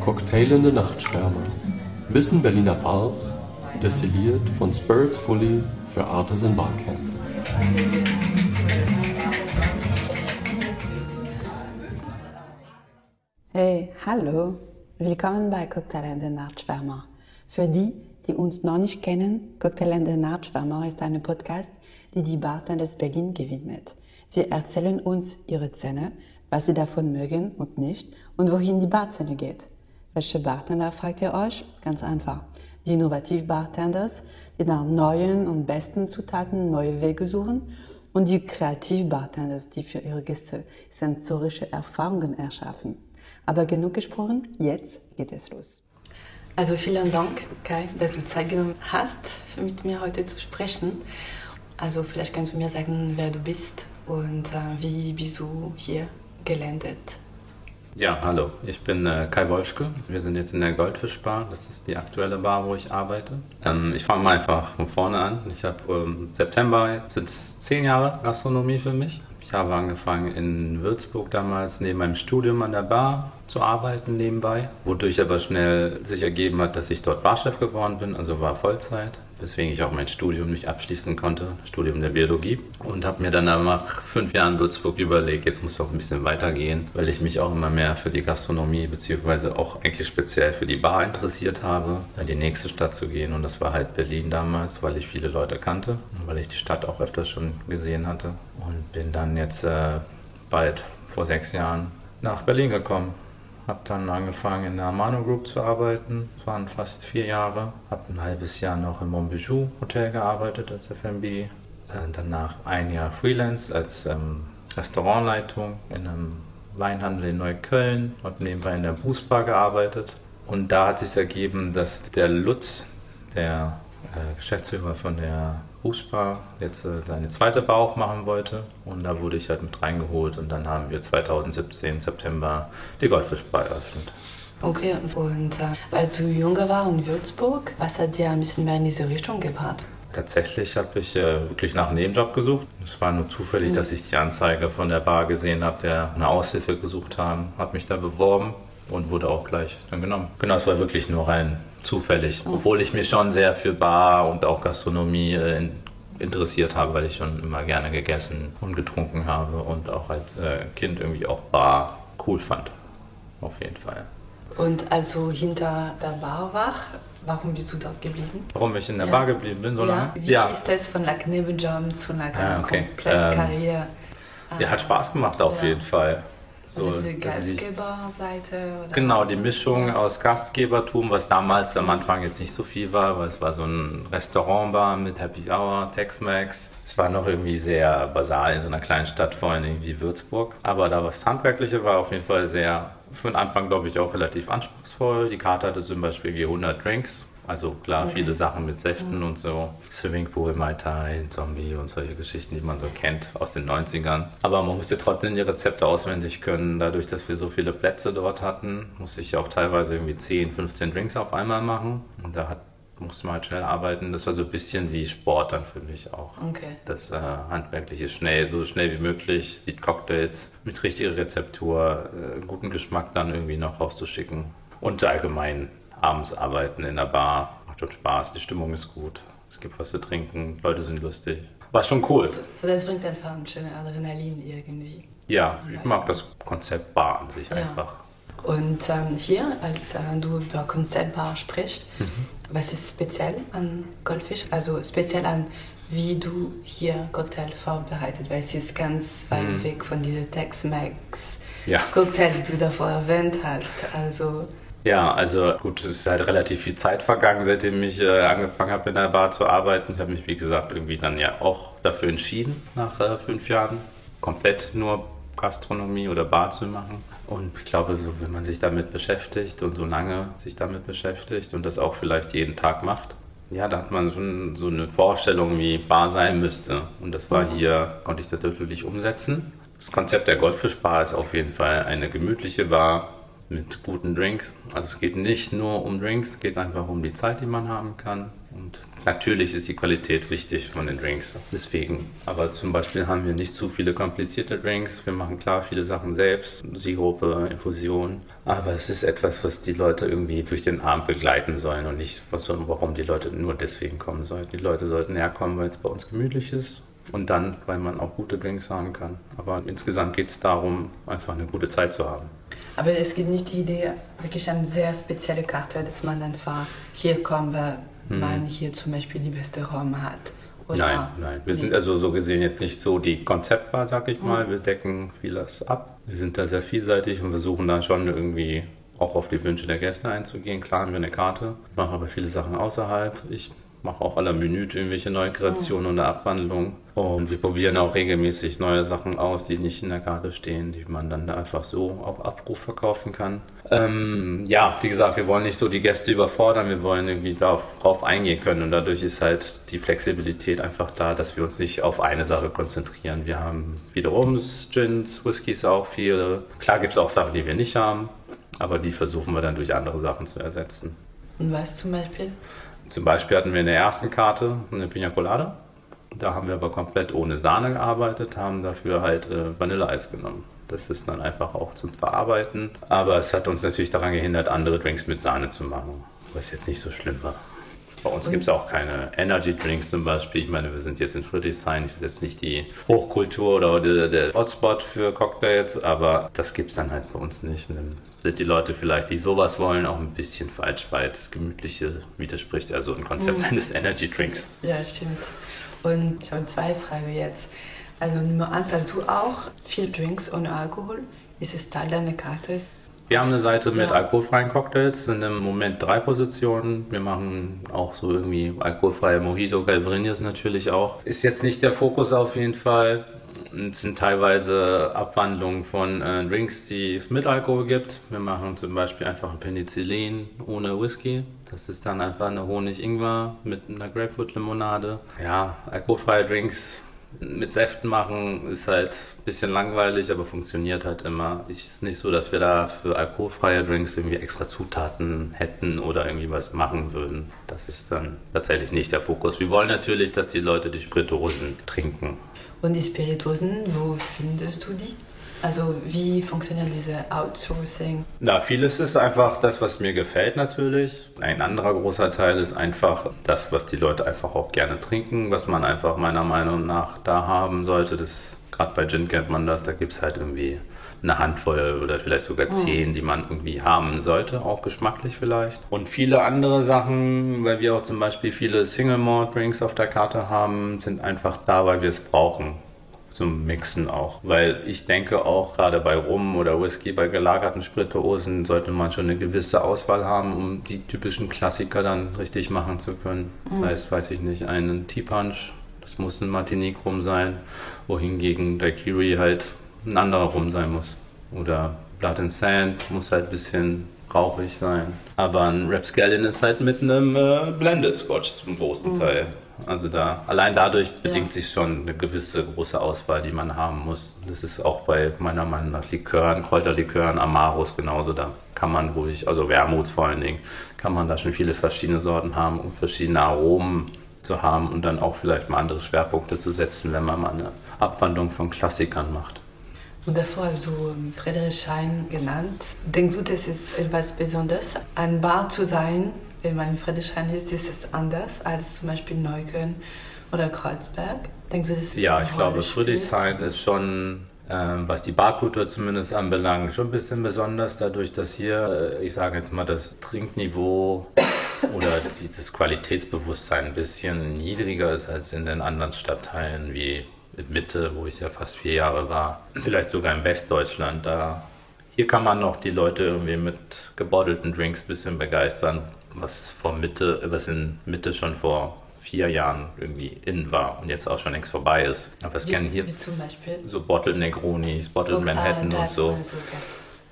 Cocktailende Nachtschwärmer. Wissen Berliner Bars, destilliert von Spirits Fully für Artisan Barcamp. Hey, hallo. Willkommen bei Cocktailende Nachtschwärmer. Für die, die uns noch nicht kennen, Cocktailende Nachtschwärmer ist ein Podcast, die die Bartenders Berlin gewidmet. Sie erzählen uns ihre Szene, was sie davon mögen und nicht und wohin die Barszene geht. Welche Bartender fragt ihr euch? Ganz einfach. Die Innovativ-Bartenders, die nach neuen und besten Zutaten neue Wege suchen und die Kreativ-Bartenders, die für ihre Gäste sensorische Erfahrungen erschaffen. Aber genug gesprochen, jetzt geht es los. Also vielen Dank, Kai, dass du Zeit genommen hast, mit mir heute zu sprechen. Also vielleicht kannst du mir sagen, wer du bist und äh, wie bist du hier gelandet? Ja, hallo, ich bin äh, Kai Wolschke. Wir sind jetzt in der Goldfischbar. Das ist die aktuelle Bar, wo ich arbeite. Ähm, ich fange mal einfach von vorne an. Ich habe ähm, September, sind zehn Jahre Gastronomie für mich. Ich habe angefangen in Würzburg damals neben meinem Studium an der Bar zu arbeiten nebenbei, wodurch aber schnell sich ergeben hat, dass ich dort Barchef geworden bin, also war Vollzeit, weswegen ich auch mein Studium nicht abschließen konnte, Studium der Biologie. Und habe mir dann nach fünf Jahren Würzburg überlegt, jetzt muss es auch ein bisschen weitergehen, weil ich mich auch immer mehr für die Gastronomie beziehungsweise auch eigentlich speziell für die Bar interessiert habe, in die nächste Stadt zu gehen. Und das war halt Berlin damals, weil ich viele Leute kannte, weil ich die Stadt auch öfters schon gesehen hatte. Und bin dann jetzt äh, bald vor sechs Jahren nach Berlin gekommen habe dann angefangen in der Amano Group zu arbeiten. Das waren fast vier Jahre. Habe ein halbes Jahr noch im Montbijou Hotel gearbeitet als FMB. Äh, danach ein Jahr Freelance als ähm, Restaurantleitung in einem Weinhandel in Neukölln und nebenbei in der Bußbar gearbeitet. Und da hat sich ergeben, dass der Lutz, der äh, Geschäftsführer von der Fußbar jetzt äh, seine zweite Bar aufmachen wollte. Und da wurde ich halt mit reingeholt und dann haben wir 2017 September die Goldfischbar eröffnet. Okay, und äh, als du jünger warst in Würzburg, was hat dir ein bisschen mehr in diese Richtung gebracht? Tatsächlich habe ich äh, wirklich nach einem Nebenjob gesucht. Es war nur zufällig, mhm. dass ich die Anzeige von der Bar gesehen habe, der eine Aushilfe gesucht haben, habe mich da beworben und wurde auch gleich dann genommen. Genau, es war wirklich nur rein zufällig, mhm. obwohl ich mich schon sehr für Bar und auch Gastronomie äh, interessiert habe, weil ich schon immer gerne gegessen und getrunken habe und auch als äh, Kind irgendwie auch Bar cool fand. Auf jeden Fall. Und also hinter der Bar war, warum bist du dort geblieben? Warum ich in der ja. Bar geblieben bin so lange? Wie ja. ist das von like, Nebenjob zu einer ah, okay. kompletten ähm, Karriere? Ja, hat Spaß gemacht auf ja. jeden Fall. So, also diese Gastgeberseite? Genau, die Mischung ja. aus Gastgebertum, was damals am Anfang jetzt nicht so viel war, weil es war so ein Restaurantbar mit Happy Hour, Tex-Mex. Es war noch irgendwie sehr basal in so einer kleinen Stadt, vor allem wie Würzburg. Aber da was Handwerkliche war auf jeden Fall sehr, für den Anfang glaube ich auch relativ anspruchsvoll. Die Karte hatte zum Beispiel 100 Drinks also klar, okay. viele Sachen mit Säften mhm. und so. Swimmingpool, Mai Tai, Zombie und solche Geschichten, die man so kennt aus den 90ern. Aber man musste trotzdem die Rezepte auswendig können. Dadurch, dass wir so viele Plätze dort hatten, musste ich auch teilweise irgendwie 10, 15 Drinks auf einmal machen. Und da hat, musste man halt schnell arbeiten. Das war so ein bisschen wie Sport dann für mich auch. Okay. Das äh, handwerkliche schnell, so schnell wie möglich, die Cocktails mit richtiger Rezeptur, äh, guten Geschmack dann irgendwie noch rauszuschicken. Und allgemein abends arbeiten in der Bar. Macht schon Spaß, die Stimmung ist gut. Es gibt was zu trinken, Leute sind lustig. War schon cool. So, das bringt einfach ein schönes Adrenalin irgendwie. Ja, ich mag das Konzept Bar an sich ja. einfach. Und ähm, hier, als äh, du über Konzept Bar sprichst, mhm. was ist speziell an Goldfisch? Also speziell an, wie du hier Cocktail vorbereitet, weil es ist ganz weit mhm. weg von diesen Tex-Mex ja. Die du davor erwähnt hast. Also ja, also gut, es ist halt relativ viel Zeit vergangen, seitdem ich äh, angefangen habe in der Bar zu arbeiten. Ich habe mich, wie gesagt, irgendwie dann ja auch dafür entschieden, nach äh, fünf Jahren komplett nur Gastronomie oder Bar zu machen. Und ich glaube, so wenn man sich damit beschäftigt und so lange sich damit beschäftigt und das auch vielleicht jeden Tag macht, ja, da hat man schon so eine Vorstellung, wie Bar sein müsste. Und das war mhm. hier, konnte ich das natürlich umsetzen. Das Konzept der Goldfischbar ist auf jeden Fall eine gemütliche Bar, mit guten Drinks. Also es geht nicht nur um Drinks, es geht einfach um die Zeit, die man haben kann. Und natürlich ist die Qualität wichtig von den Drinks. Deswegen. Aber zum Beispiel haben wir nicht zu viele komplizierte Drinks. Wir machen klar viele Sachen selbst. Sirupe, Infusion. Aber es ist etwas, was die Leute irgendwie durch den Abend begleiten sollen und nicht, was, warum die Leute nur deswegen kommen sollten. Die Leute sollten herkommen, weil es bei uns gemütlich ist. Und dann, weil man auch gute Drinks haben kann. Aber insgesamt geht es darum, einfach eine gute Zeit zu haben. Aber es gibt nicht die Idee, wirklich eine sehr spezielle Karte, dass man einfach hier kommt, weil hm. man hier zum Beispiel die beste Raum hat. Oder nein, nein. Wir nee. sind also so gesehen jetzt nicht so die Konzeptbar, sag ich mal. Hm. Wir decken vieles ab. Wir sind da sehr vielseitig und versuchen dann schon irgendwie auch auf die Wünsche der Gäste einzugehen. Klar haben wir eine Karte, machen aber viele Sachen außerhalb. Ich mache auch aller Minute irgendwelche neue Kreationen und Abwandlungen. Und wir probieren auch regelmäßig neue Sachen aus, die nicht in der Karte stehen, die man dann da einfach so auf Abruf verkaufen kann. Ähm, ja, wie gesagt, wir wollen nicht so die Gäste überfordern, wir wollen irgendwie darauf eingehen können und dadurch ist halt die Flexibilität einfach da, dass wir uns nicht auf eine Sache konzentrieren. Wir haben wiederum Gins, Whiskys auch viele. Klar gibt es auch Sachen, die wir nicht haben, aber die versuchen wir dann durch andere Sachen zu ersetzen. Und was zum Beispiel? Zum Beispiel hatten wir in der ersten Karte eine Pina Colada. Da haben wir aber komplett ohne Sahne gearbeitet, haben dafür halt äh, Vanilleeis genommen. Das ist dann einfach auch zum Verarbeiten. Aber es hat uns natürlich daran gehindert, andere Drinks mit Sahne zu machen, was jetzt nicht so schlimm war. Bei uns gibt es auch keine Energy Drinks zum Beispiel. Ich meine, wir sind jetzt in Friedrichshain. Das ist jetzt nicht die Hochkultur oder der, der Hotspot für Cocktails, aber das gibt es dann halt bei uns nicht. Dann sind die Leute vielleicht, die sowas wollen, auch ein bisschen falsch, weil das Gemütliche widerspricht also ein Konzept mhm. eines Energy Drinks. Ja, stimmt. Und ich habe zwei Fragen jetzt. Also Nummer eins, hast du auch viel Drinks ohne Alkohol? Ist es Teil deiner Karte? Wir haben eine Seite mit ja. alkoholfreien Cocktails, sind im Moment drei Positionen. Wir machen auch so irgendwie alkoholfreie Mojito, Galbrinis natürlich auch. Ist jetzt nicht der Fokus auf jeden Fall. Es sind teilweise Abwandlungen von äh, Drinks, die es mit Alkohol gibt. Wir machen zum Beispiel einfach ein Penicillin ohne Whisky. Das ist dann einfach eine Honig-Ingwer mit einer Grapefruit-Limonade. Ja, alkoholfreie Drinks mit Säften machen ist halt ein bisschen langweilig, aber funktioniert halt immer. Es ist nicht so, dass wir da für alkoholfreie Drinks irgendwie extra Zutaten hätten oder irgendwie was machen würden. Das ist dann tatsächlich nicht der Fokus. Wir wollen natürlich, dass die Leute die Spirituosen trinken. Und die Spirituosen, wo findest du die? Also wie funktioniert diese Outsourcing? Na, vieles ist einfach das, was mir gefällt natürlich. Ein anderer großer Teil ist einfach das, was die Leute einfach auch gerne trinken, was man einfach meiner Meinung nach da haben sollte. Das gerade bei Gin kennt man das, da gibt es halt irgendwie eine Handvoll oder vielleicht sogar oh. zehn, die man irgendwie haben sollte, auch geschmacklich vielleicht. Und viele andere Sachen, weil wir auch zum Beispiel viele Single Malt Drinks auf der Karte haben, sind einfach da, weil wir es brauchen zum Mixen auch. Weil ich denke auch gerade bei Rum oder Whisky, bei gelagerten Spirituosen sollte man schon eine gewisse Auswahl haben, um die typischen Klassiker dann richtig machen zu können. Mhm. Das heißt, weiß ich nicht, einen Tea Punch, das muss ein Martinique Rum sein, wohingegen Daiquiri halt ein anderer Rum sein muss. Oder Blood and Sand muss halt ein bisschen rauchig sein. Aber ein Rapscallion ist halt mit einem äh, Blended Scotch zum großen mhm. Teil. Also da allein dadurch bedingt ja. sich schon eine gewisse große Auswahl, die man haben muss. Das ist auch bei meiner Meinung nach Likören, Kräuterlikören, Amaros genauso. Da kann man ruhig, also Wermuts vor allen Dingen, kann man da schon viele verschiedene Sorten haben, um verschiedene Aromen zu haben und dann auch vielleicht mal andere Schwerpunkte zu setzen, wenn man mal eine Abwandlung von Klassikern macht. Und davor hast du Friedrichshain genannt. Denkst du, das ist etwas Besonderes, ein Bar zu sein, wenn man in Friedrichshain ist, ist es anders als zum Beispiel Neukölln oder Kreuzberg. Denkst du, das Ja, ich glaube, Friedrichshain ist schon, ähm, was die Barkultur zumindest anbelangt, schon ein bisschen besonders, dadurch, dass hier, äh, ich sage jetzt mal, das Trinkniveau oder das Qualitätsbewusstsein ein bisschen niedriger ist als in den anderen Stadtteilen wie Mitte, wo ich ja fast vier Jahre war, vielleicht sogar in Westdeutschland. Da hier kann man noch die Leute irgendwie mit gebottelten Drinks ein bisschen begeistern, was vor Mitte, was in Mitte schon vor vier Jahren irgendwie in war und jetzt auch schon längst vorbei ist. Aber es kennen hier so Bottled Negronis, Bottled und, Manhattan ah, und so.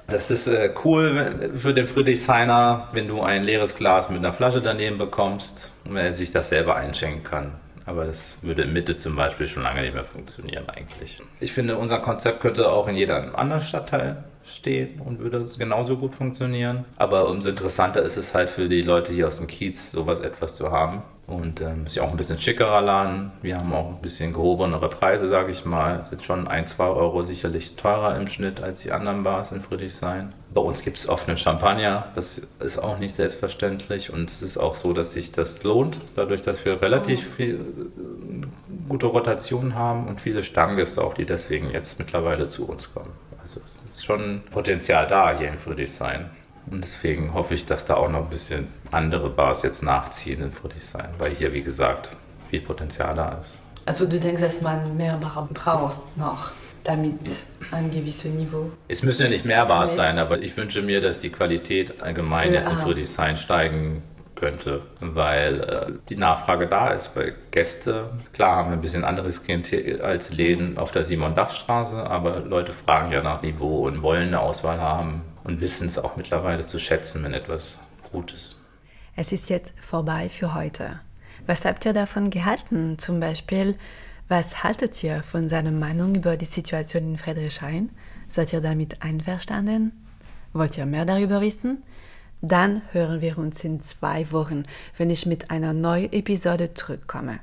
Das ist äh, cool für den Friedrichshainer, wenn du ein leeres Glas mit einer Flasche daneben bekommst und er sich das selber einschenken kann. Aber das würde in Mitte zum Beispiel schon lange nicht mehr funktionieren eigentlich. Ich finde, unser Konzept könnte auch in jedem anderen Stadtteil stehen und würde genauso gut funktionieren. Aber umso interessanter ist es halt für die Leute hier aus dem Kiez, sowas etwas zu haben. Und ähm, ist ja auch ein bisschen schickerer Laden. Wir haben auch ein bisschen gehobenere Preise, sage ich mal. Ist schon ein, zwei Euro sicherlich teurer im Schnitt als die anderen Bars in Friedrichshain. Bei uns gibt es offenen Champagner. Das ist auch nicht selbstverständlich. Und es ist auch so, dass sich das lohnt, dadurch, dass wir relativ oh. viel, äh, gute Rotationen haben und viele Stammgäste auch, die deswegen jetzt mittlerweile zu uns kommen. Also es ist schon Potenzial da hier in Friedrichshain. Und deswegen hoffe ich, dass da auch noch ein bisschen andere Bars jetzt nachziehen in Friedrichshain, weil hier, wie gesagt, viel Potenzial da ist. Also du denkst, dass man mehr Bar braucht noch, damit ein gewisses Niveau? Es müssen ja nicht mehr Bars sein, aber ich wünsche mir, dass die Qualität allgemein ja, jetzt in Friedrichshain steigen könnte, weil äh, die Nachfrage da ist, weil Gäste, klar haben ein bisschen anderes Klientel als Läden auf der Simon-Dach-Straße, aber Leute fragen ja nach Niveau und wollen eine Auswahl haben und wissen es auch mittlerweile zu schätzen, wenn etwas gut ist. Es ist jetzt vorbei für heute. Was habt ihr davon gehalten? Zum Beispiel, was haltet ihr von seiner Meinung über die Situation in Friedrichshain? Seid ihr damit einverstanden? Wollt ihr mehr darüber wissen? Dann hören wir uns in zwei Wochen, wenn ich mit einer neuen Episode zurückkomme.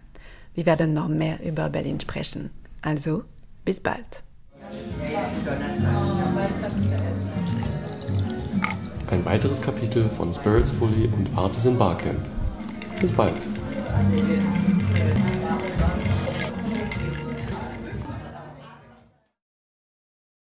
Wir werden noch mehr über Berlin sprechen. Also, bis bald. Ein weiteres Kapitel von Spirits Fully und Artisan Barcamp. Bis bald.